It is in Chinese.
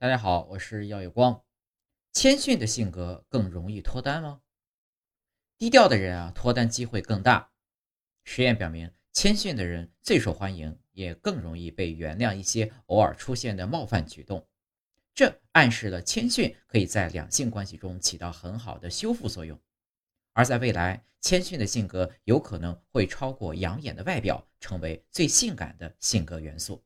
大家好，我是耀有光。谦逊的性格更容易脱单吗？低调的人啊，脱单机会更大。实验表明，谦逊的人最受欢迎，也更容易被原谅一些偶尔出现的冒犯举动。这暗示了谦逊可以在两性关系中起到很好的修复作用。而在未来，谦逊的性格有可能会超过养眼的外表，成为最性感的性格元素。